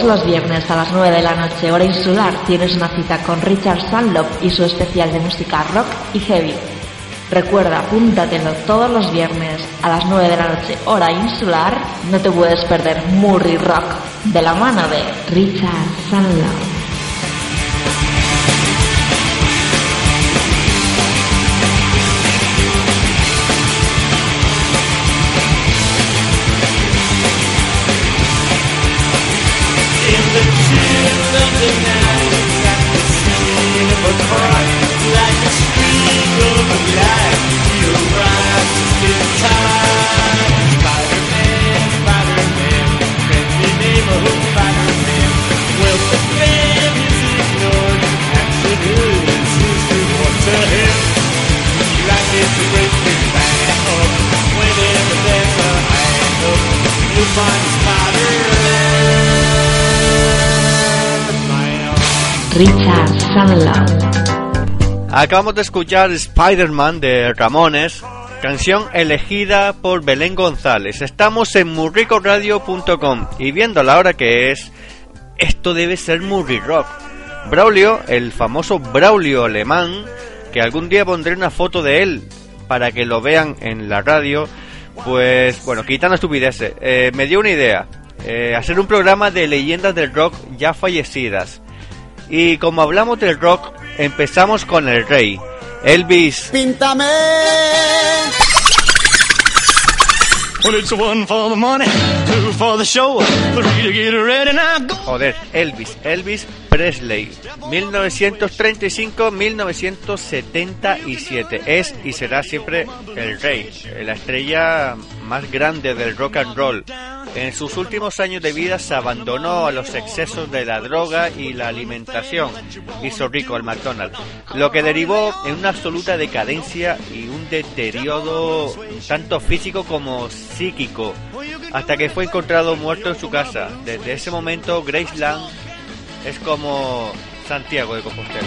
Todos los viernes a las 9 de la noche, hora insular, tienes una cita con Richard Sandlop y su especial de música rock y heavy. Recuerda, apúntatelo todos los viernes a las 9 de la noche, hora insular. No te puedes perder Murray Rock de la mano de Richard Sandlop. Acabamos de escuchar Spider-Man de Ramones, canción elegida por Belén González. Estamos en murricoradio.com y viendo la hora que es, esto debe ser Murray Rock. Braulio, el famoso Braulio alemán, que algún día pondré una foto de él para que lo vean en la radio, pues bueno, quitando estupideces, eh, me dio una idea. eh, hacer un programa de leyendas del rock ya fallecidas. Y como hablamos del rock, empezamos con el rey, Elvis. Píntame. Well, it's one for the money, two for the show. Joder, Elvis, Elvis Presley, 1935-1977. Es y será siempre el rey, la estrella más grande del rock and roll. En sus últimos años de vida se abandonó a los excesos de la droga y la alimentación. Hizo rico al McDonald's, lo que derivó en una absoluta decadencia y un deterioro tanto físico como psíquico, hasta que fue encontrado muerto en su casa. Desde ese momento, Graceland es como Santiago de Compostela.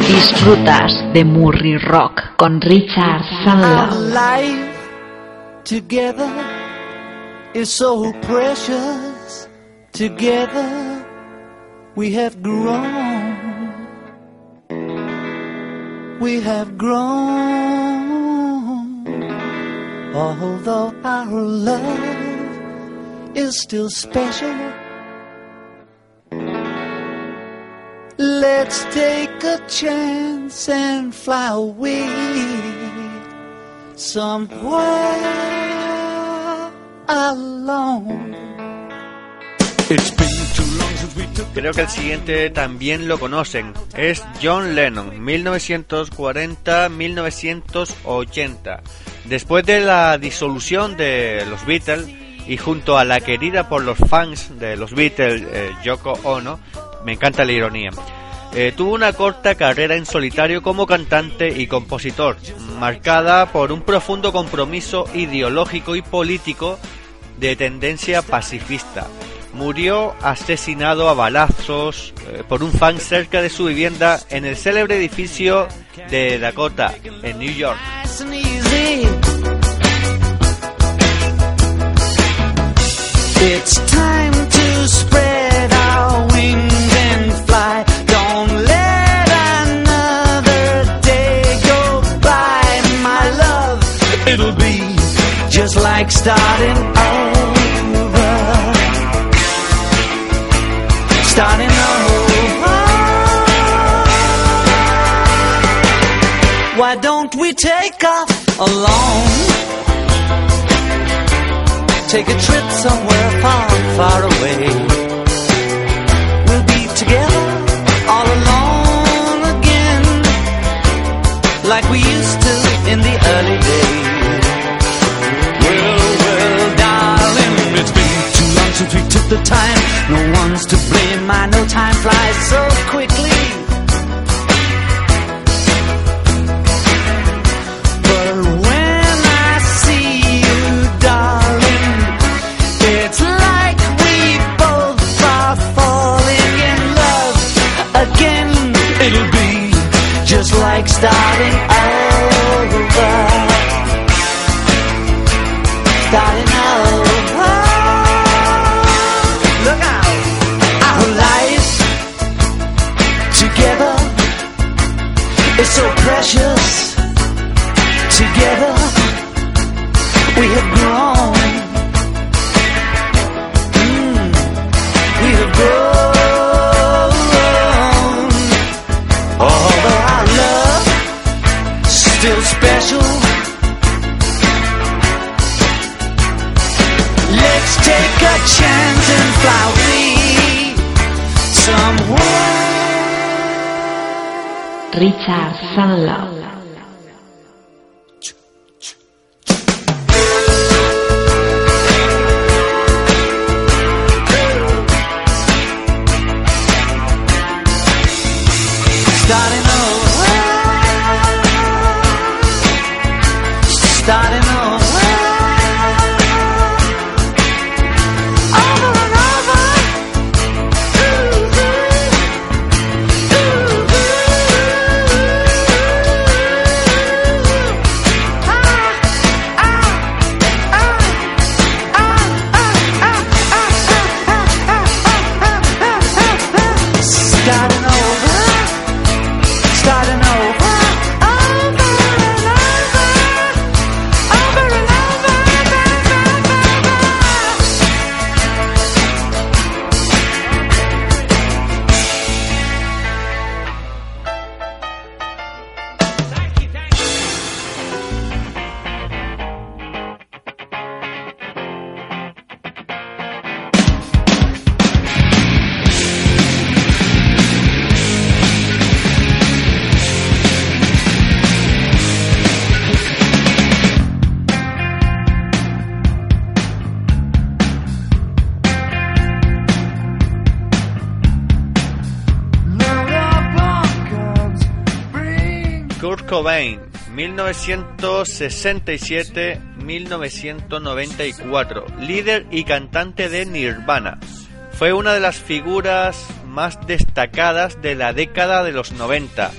Disfrutas de Murray Rock con Richard Our life together is so precious. Together we have grown. We have grown. Although our love is still special. Let's take a chance and fly away somewhere alone. It's been too long since we took Creo que el siguiente también lo conocen. Es John Lennon, 1940-1980. Después de la disolución de los Beatles y junto a la querida por los fans de los Beatles, eh, Yoko Ono, me encanta la ironía. eh, tuvo una corta carrera en solitario como cantante y compositor, marcada por un profundo compromiso ideológico y político de tendencia pacifista. Murió asesinado a balazos eh, por un fan cerca de su vivienda en el célebre edificio de Dakota, en New York. Like starting over. Starting over. Why don't we take off alone? Take a trip somewhere far, far away. Since we took the time. No one's to blame. Still special. Let's take a chance and fly away somewhere. Richard Sunlove. 1967-1994, líder y cantante de Nirvana. Fue una de las figuras más destacadas de la década de los 90, eh,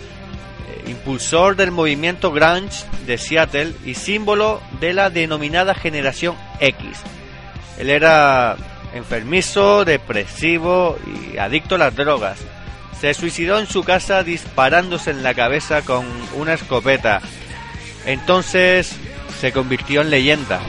impulsor del movimiento grunge de Seattle y símbolo de la denominada generación X. Él era enfermizo, depresivo y adicto a las drogas. Se suicidó en su casa disparándose en la cabeza con una escopeta. Entonces se convirtió en leyenda.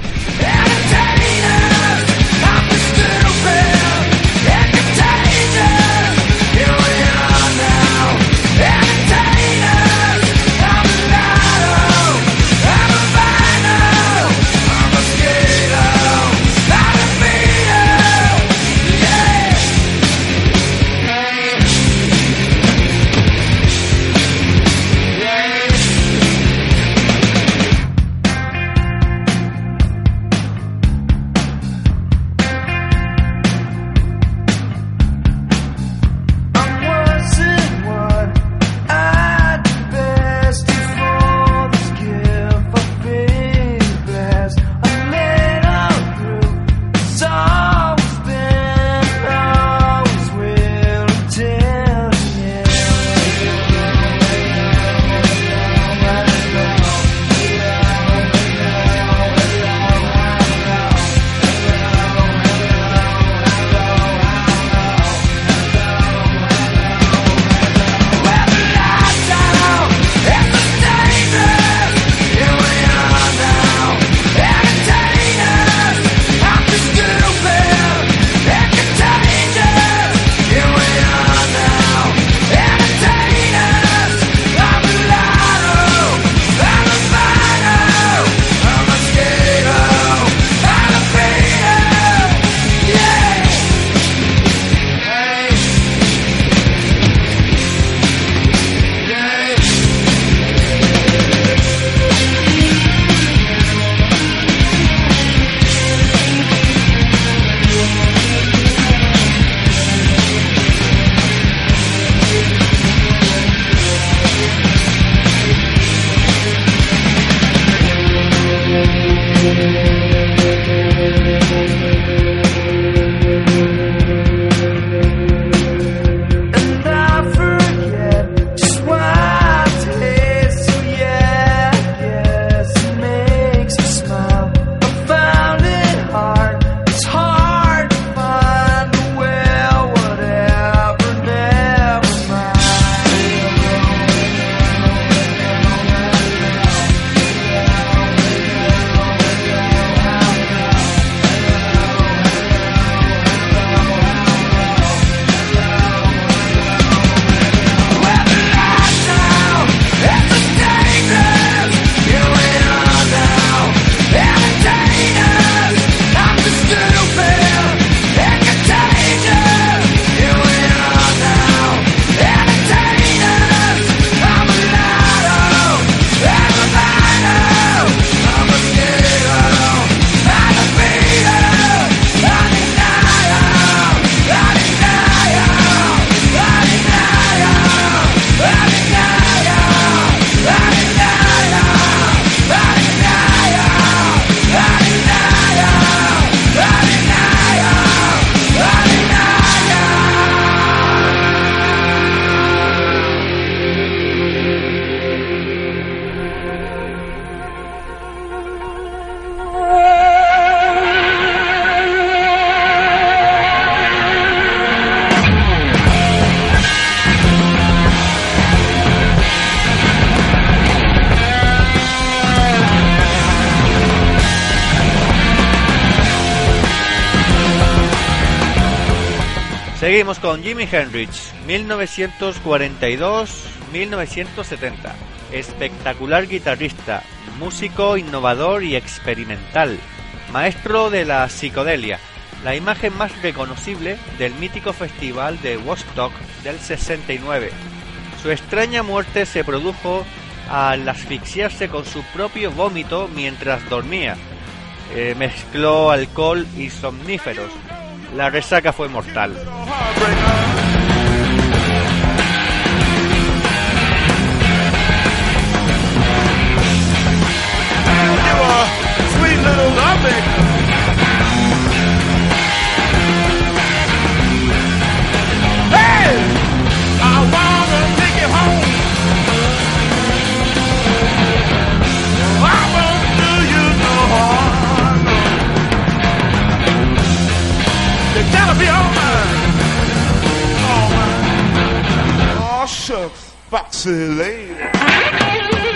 Seguimos con Jimi Hendrix, 1942-1970. Espectacular guitarrista, músico innovador y experimental, maestro de la psicodelia, la imagen más reconocible del mítico festival de Woodstock del 69. Su extraña muerte se produjo al asfixiarse con su propio vómito mientras dormía. Eh, mezcló alcohol y somníferos. La resaca fue mortal. Usher, Foxy Lady.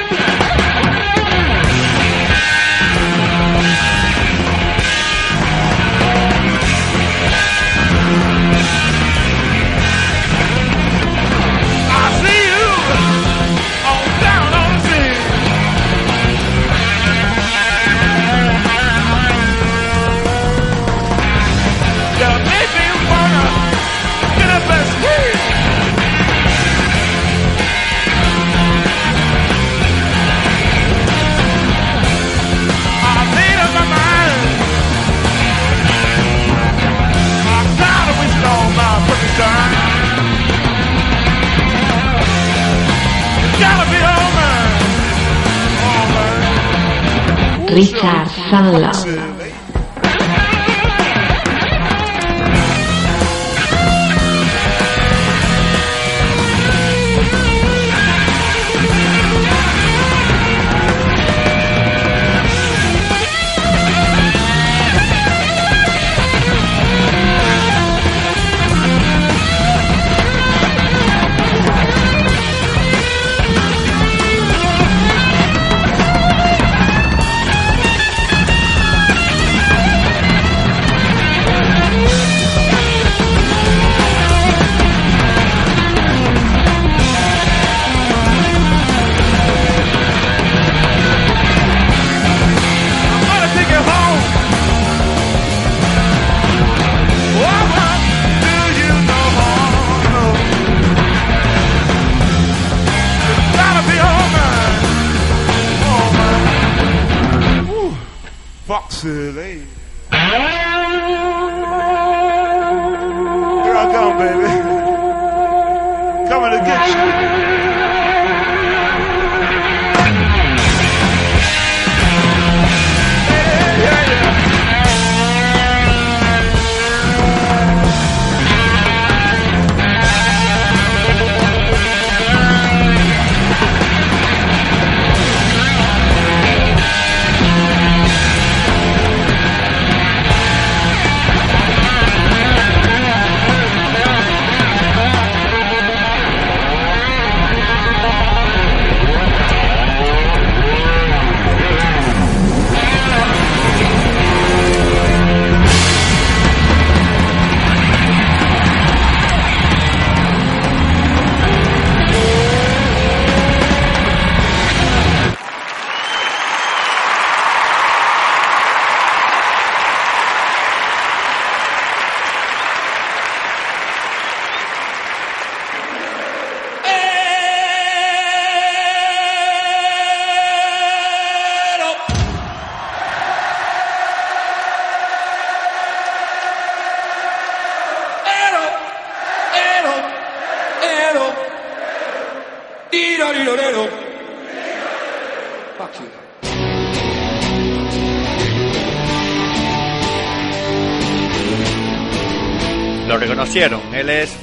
Richard Sandler.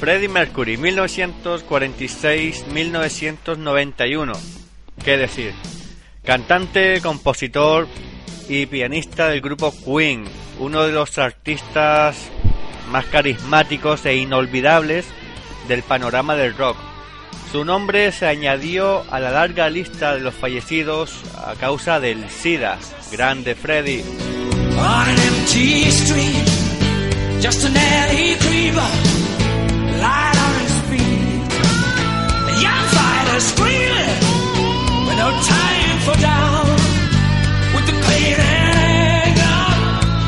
Freddie Mercury, 1946-1991. ¿Qué decir? Cantante, compositor y pianista del grupo Queen, uno de los artistas más carismáticos e inolvidables del panorama del rock. Su nombre se añadió a la larga lista de los fallecidos a causa del SIDA. Grande Freddy. light on his feet. The young fighter screaming with no time for doubt. With the pain and anger,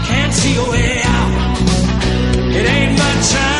can't see a way out. It ain't my time.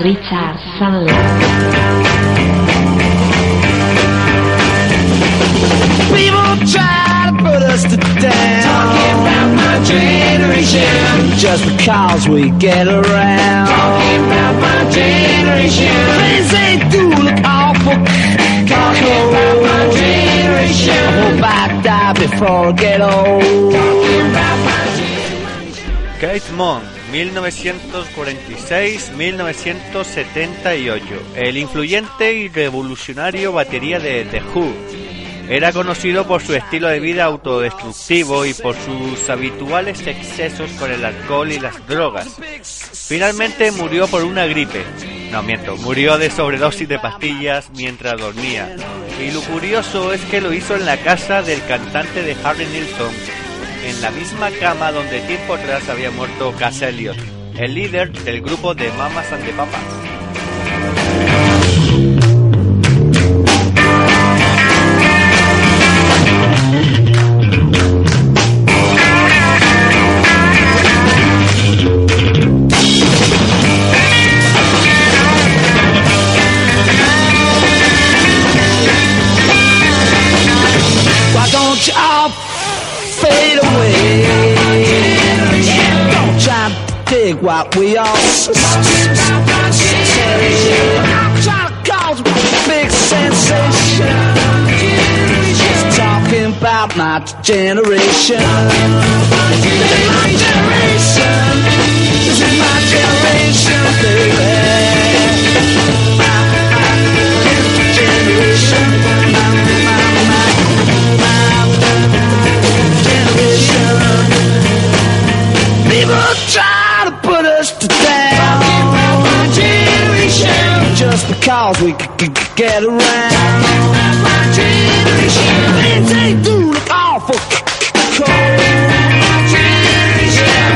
Richard Sandler. People try to put us to down. Talking about my generation. Just because we get around. Talking about my generation. Things they do look awful. Talking about my generation. I hope I die before I get old. Talking about my Kate Moon, 1946-1978. El influyente y revolucionario batería de The Who. Era conocido por su estilo de vida autodestructivo y por sus habituales excesos con el alcohol y las drogas. Finalmente murió por una gripe. No miento, murió de sobredosis de pastillas mientras dormía. Y lo curioso es que lo hizo en la casa del cantante de Harry Nilsson, en la misma cama donde tiempo atrás había muerto Cass Elliot, el líder del grupo de Mamas and the Papas. What we all Trying to cause a big sensation. Just talking about my generation. This is my generation. My generation. People try to down. My. Just because we get around. My generation. Things ain't do look awful cold. I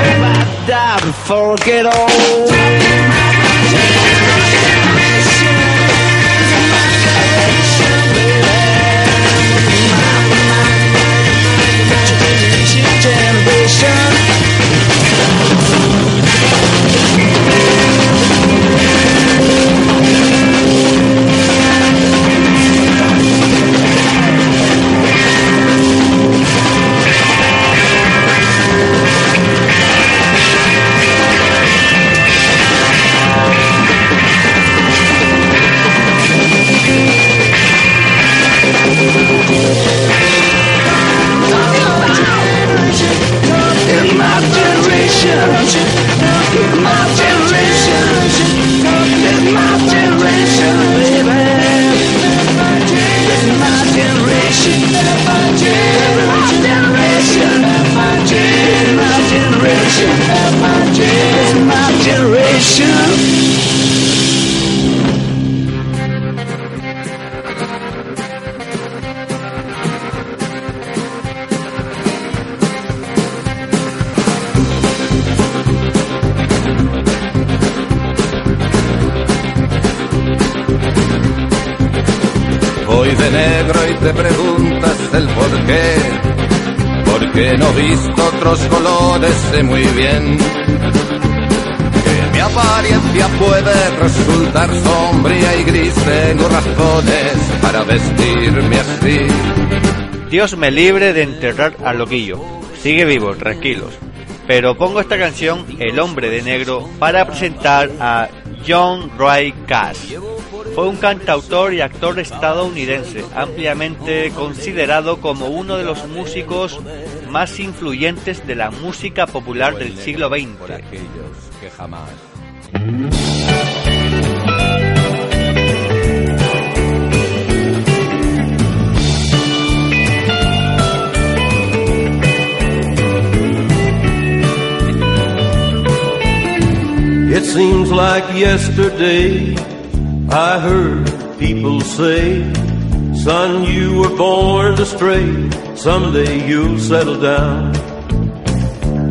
hope I die before I get old. Te preguntas el por qué. Porque no visto otros colores, sé muy bien mi apariencia puede resultar sombría y gris. Tengo razones para vestirme así. Dios me libre de enterrar al loquillo. Sigue vivo, tranquilos. Pero pongo esta canción, El hombre de negro, para presentar a John Ray Cash. Fue un cantautor y actor estadounidense, ampliamente considerado como uno de los músicos más influyentes de la música popular del siglo XX. It seems like yesterday I heard people say, Son, you were born to stray. Someday you'll settle down.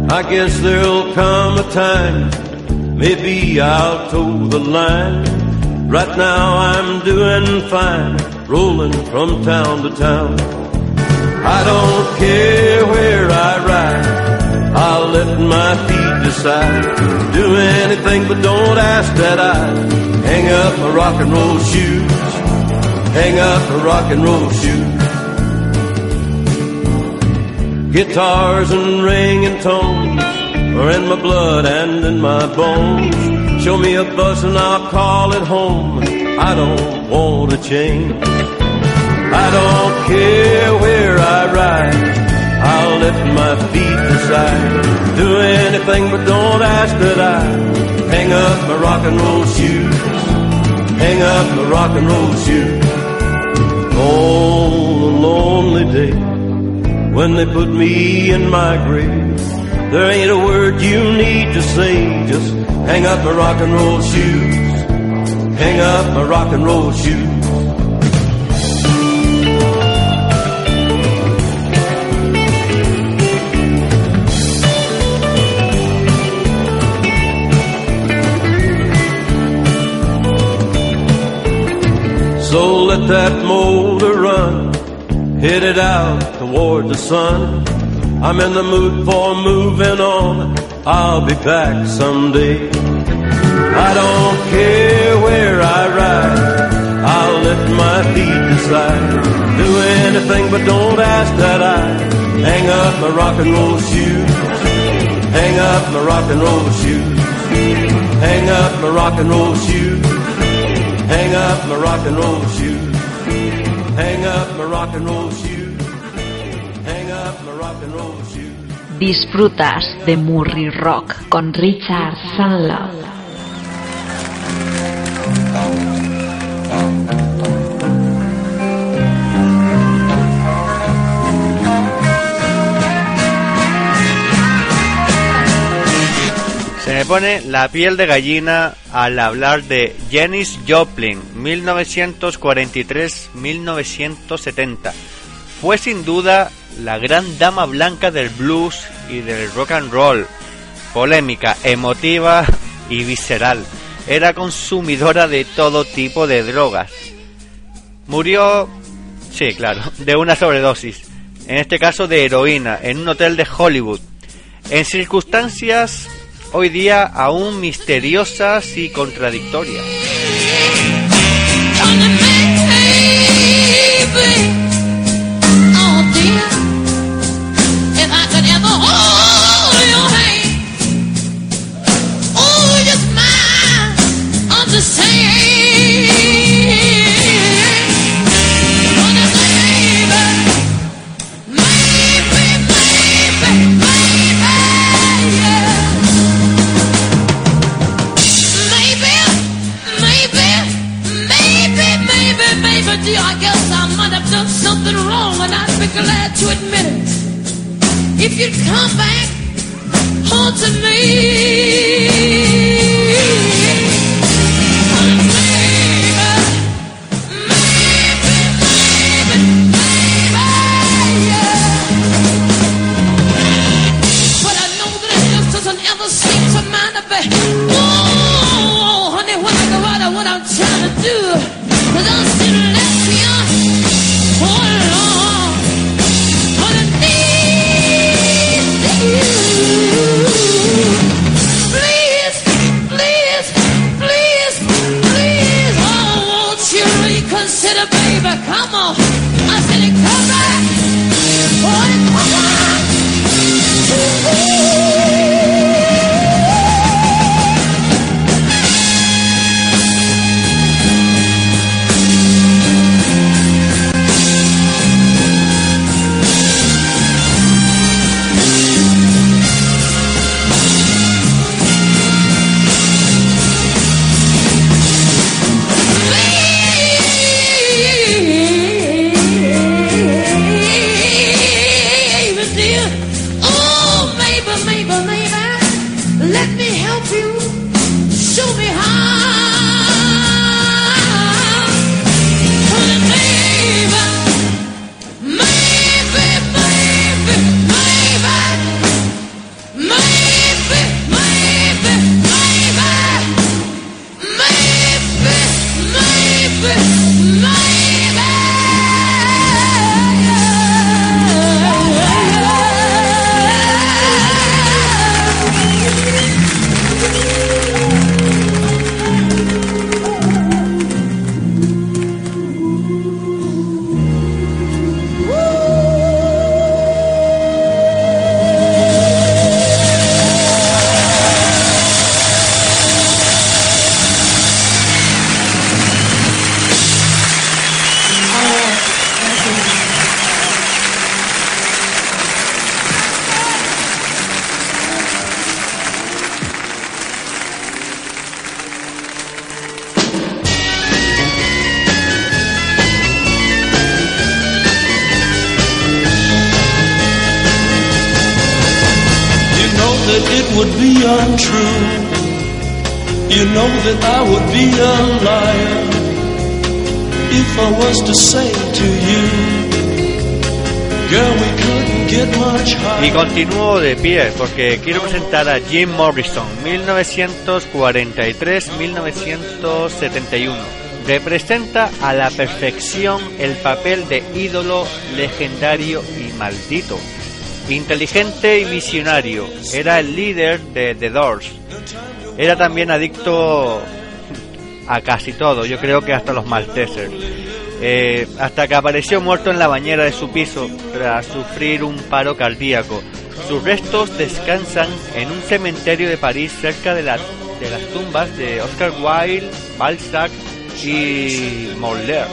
I guess there'll come a time, maybe I'll toe the line. Right now I'm doing fine, rolling from town to town. I don't care where I ride. I'll let my feet decide. Do anything, but don't ask that I hang up my rock and roll shoes. Hang up my rock and roll shoes. Guitars and ringing tones are in my blood and in my bones. Show me a bus and I'll call it home. I don't want to change. I don't care where I ride. I'll let my feet decide. Do anything, but don't ask that I hang up my rock and roll shoes. Hang up my rock and roll shoes. On a lonely day, when they put me in my grave, there ain't a word you need to say. Just hang up my rock and roll shoes. Hang up my rock and roll shoes. So let that motor run, hit it out toward the sun. I'm in the mood for moving on. I'll be back someday. I don't care where I ride. I'll let my feet decide. Do anything, but don't ask that I hang up my rock and roll shoes. Hang up my rock and roll shoes. Hang up my rock and roll shoes. Hang up my rock and roll shoes. Hang up my rock and roll shoes. Disfrutas de Murray Rock con Richard Sunlove. Se me pone la piel de gallina al hablar de Janis Joplin, 1943-1970. Fue sin duda la gran dama blanca del blues y del rock and roll. Polémica, emotiva y visceral. Era consumidora de todo tipo de drogas. Murió, sí, claro, de una sobredosis. En este caso de heroína, en un hotel de Hollywood. En circunstancias hoy día aún misteriosas y contradictorias. You'd come back home to me. Porque quiero presentar a Jim Morrison, 1943-1971. Representa a la perfección el papel de ídolo legendario y maldito. Inteligente y visionario, era el líder de The Doors. Era también adicto a casi todo, yo creo que hasta los maltesers. Eh, hasta que apareció muerto en la bañera de su piso tras sufrir un paro cardíaco. Sus restos descansan en un cementerio de París cerca de, las tumbas de Oscar Wilde, Balzac y Molière.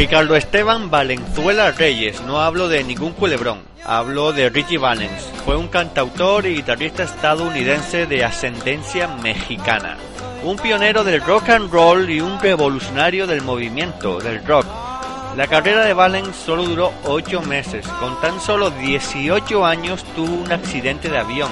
Ricardo Esteban Valenzuela Reyes, no hablo de ningún culebrón, hablo de Richie Valens. Fue un cantautor y guitarrista estadounidense de ascendencia mexicana. Un pionero del rock and roll y un revolucionario del movimiento del rock. La carrera de Valens solo duró 8 meses. Con tan solo 18 años tuvo un accidente de avión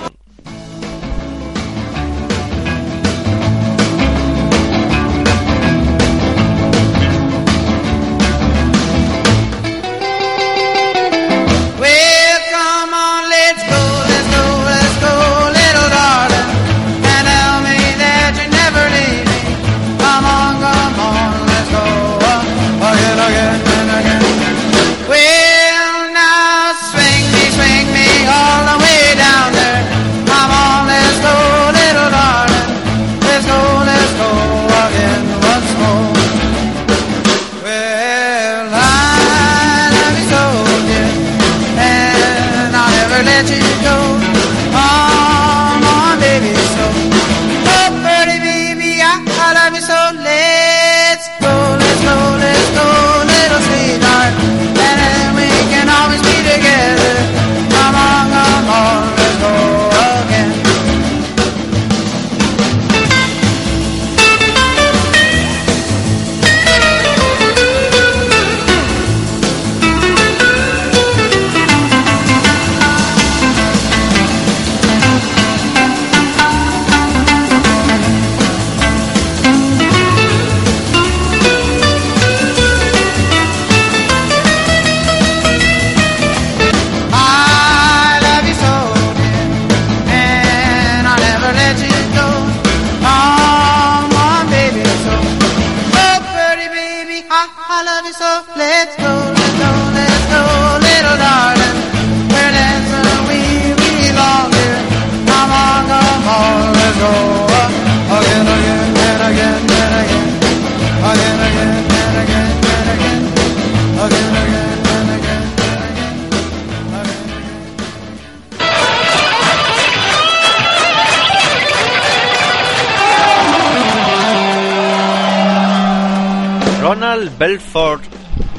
Ford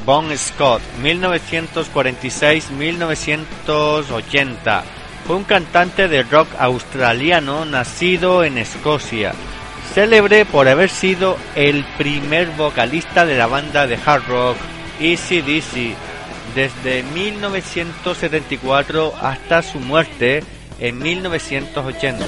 Bon Scott, 1946-1980. Fue un cantante de rock australiano nacido en Escocia, célebre por haber sido el primer vocalista de la banda de hard rock ACDC desde 1974 hasta su muerte en 1980.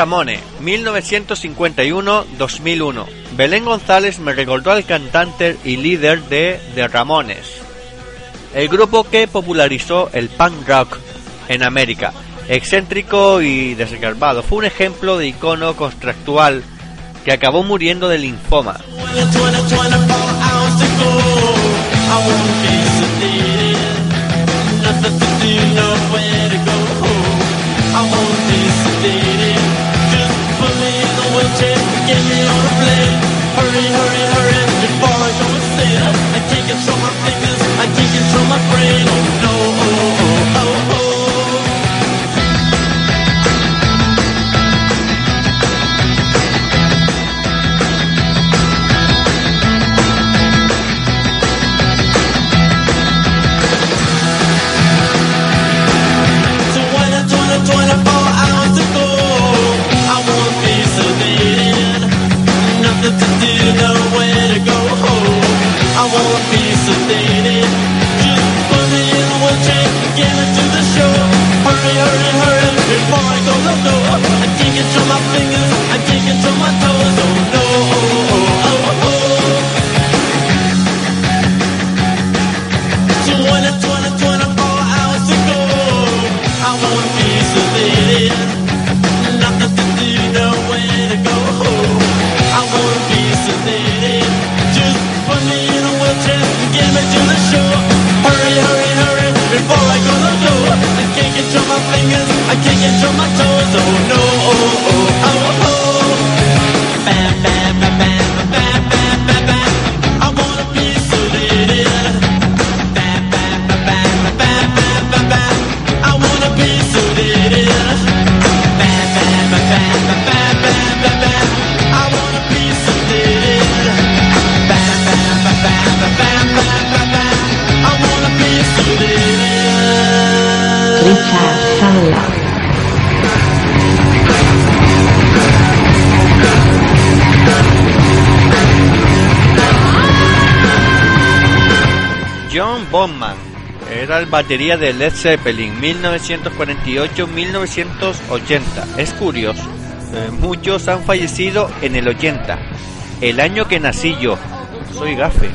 Ramone, 1951-2001. Belén González me recordó al cantante y líder de The Ramones, el grupo que popularizó el punk rock en América. Excéntrico y desgarbado, fue un ejemplo de icono contractual que acabó muriendo de linfoma. Get me on a plane. Hurry, hurry, hurry. Before I go insane. I can't control my fingers. I can't control my brain. Oh no. Batería de Led Zeppelin 1948-1980. Es curioso, eh, muchos han fallecido en el 80, el año que nací yo. Soy gafe.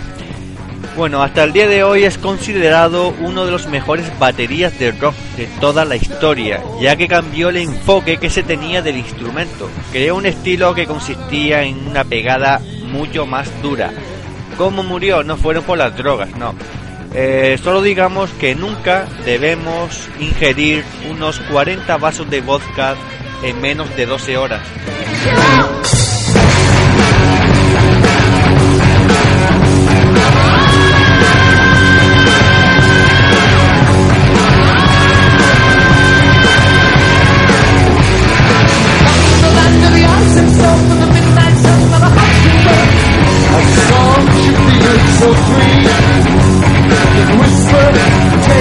Bueno, hasta el día de hoy es considerado uno de los mejores baterías de rock de toda la historia, ya que cambió el enfoque que se tenía del instrumento. Creó un estilo que consistía en una pegada mucho más dura. ¿Cómo murió? No fueron por las drogas, no. Eh, solo digamos que nunca debemos ingerir unos 40 vasos de vodka en menos de 12 horas.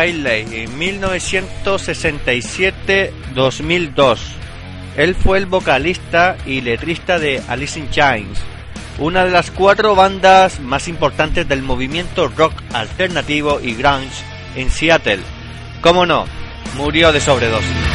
Stiley en 1967-2002. Él fue el vocalista y letrista de Alice in Chains, una de las cuatro bandas más importantes del movimiento rock alternativo y grunge en Seattle. Cómo no, murió de sobredosis.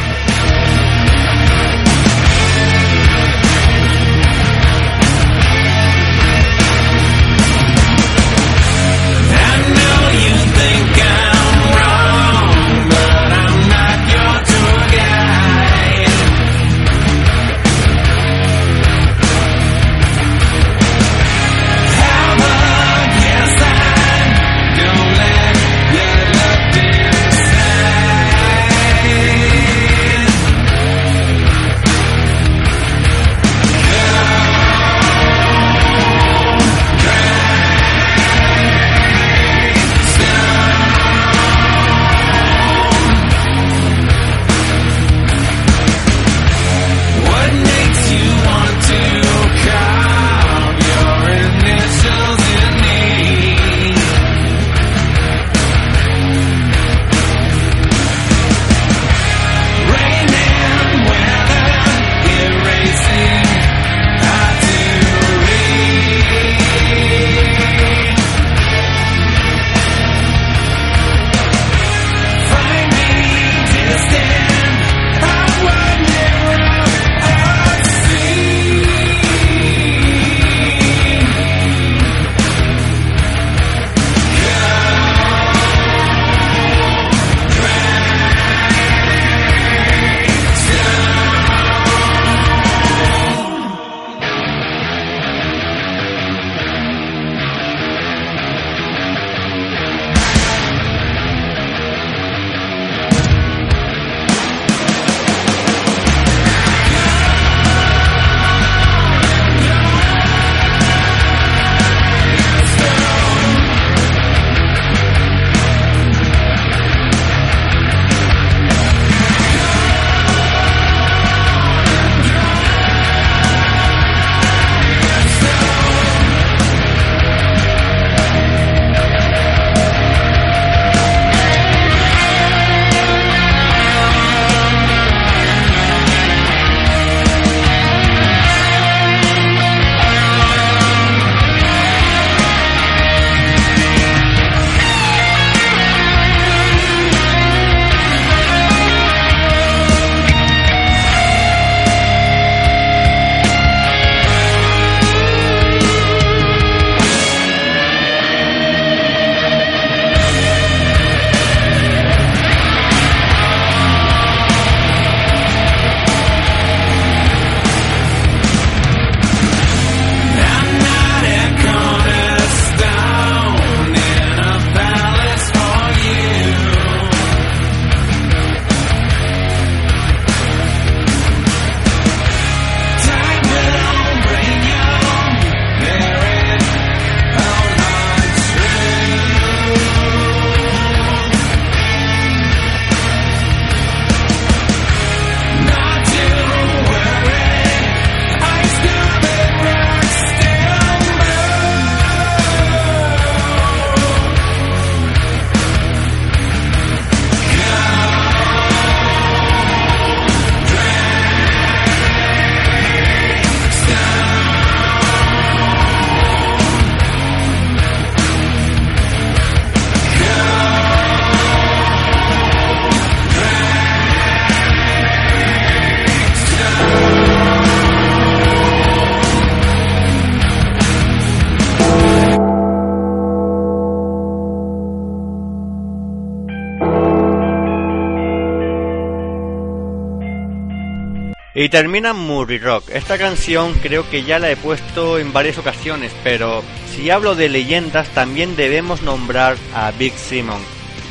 Y termina Murray Rock. Esta canción creo que ya la he puesto en varias ocasiones, pero si hablo de leyendas también debemos nombrar a Big Simon.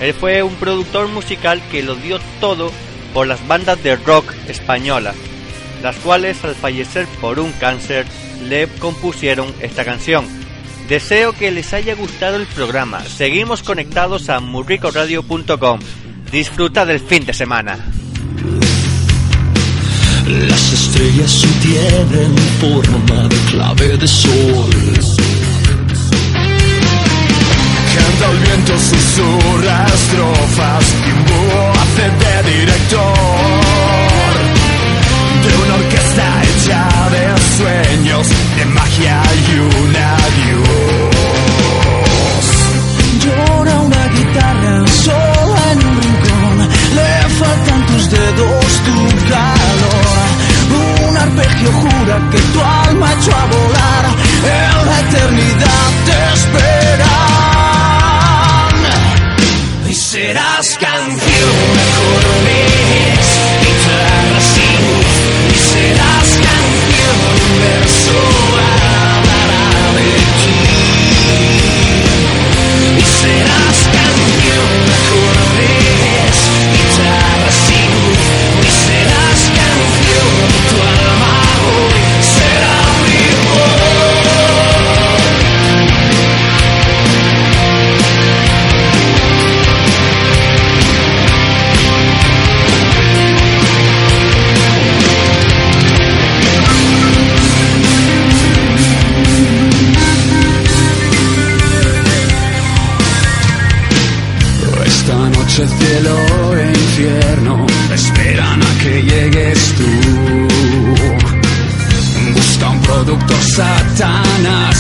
Él fue un productor musical que lo dio todo por las bandas de rock españolas, las cuales al fallecer por un cáncer le compusieron esta canción. Deseo que les haya gustado el programa. Seguimos conectados a murricoradio.com. Disfruta del fin de semana. Las estrellas tienen forma de clave de sol. Can Mientras el viento susurra estrofas búho hace de director de una orquesta hecha de sueños, de magia y un adiós. Llora una guitarra sola en un rincón, le faltan tus dedos, tu calor. Un arpegio jura que tu alma echó a volar, en la eternidad te esperan. Y serás canción, acordes,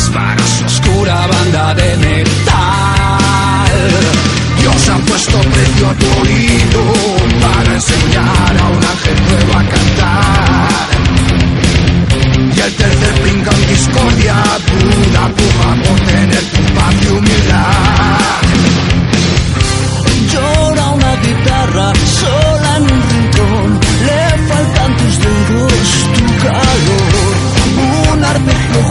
su oscura banda de metal. Dios ha puesto precio a tu oído para enseñar a un ángel nuevo a cantar. Y el tercer brinca en discordia, duda, puja por tener tu paz y humildad. Llora una guitarra sola en un rincón, le faltan tus dedos, tu calor. Un arpegio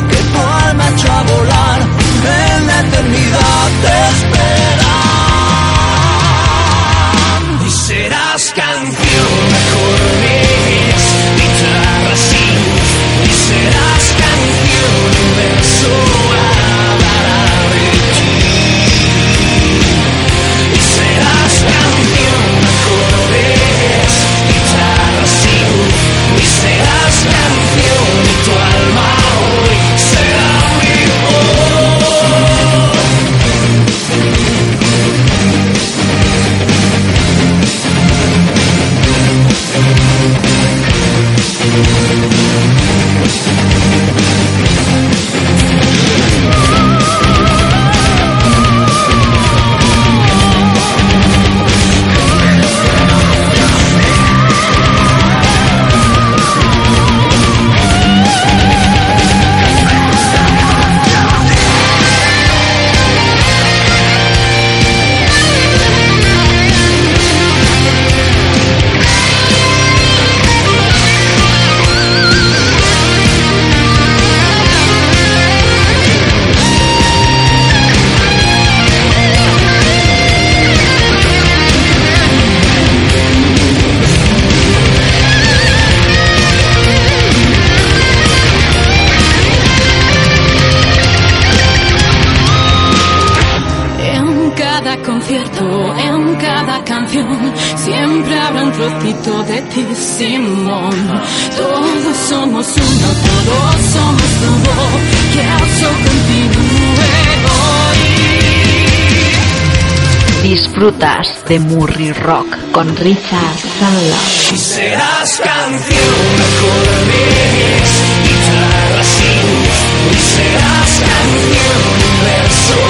que tu alma echó a volar, en la eternidad te esperan. Disfrutas de Murray Rock con Richard Sandler. Y serás canción, acordes, guitarras y luz. Y serás canción, verso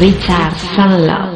Richard Sunlove.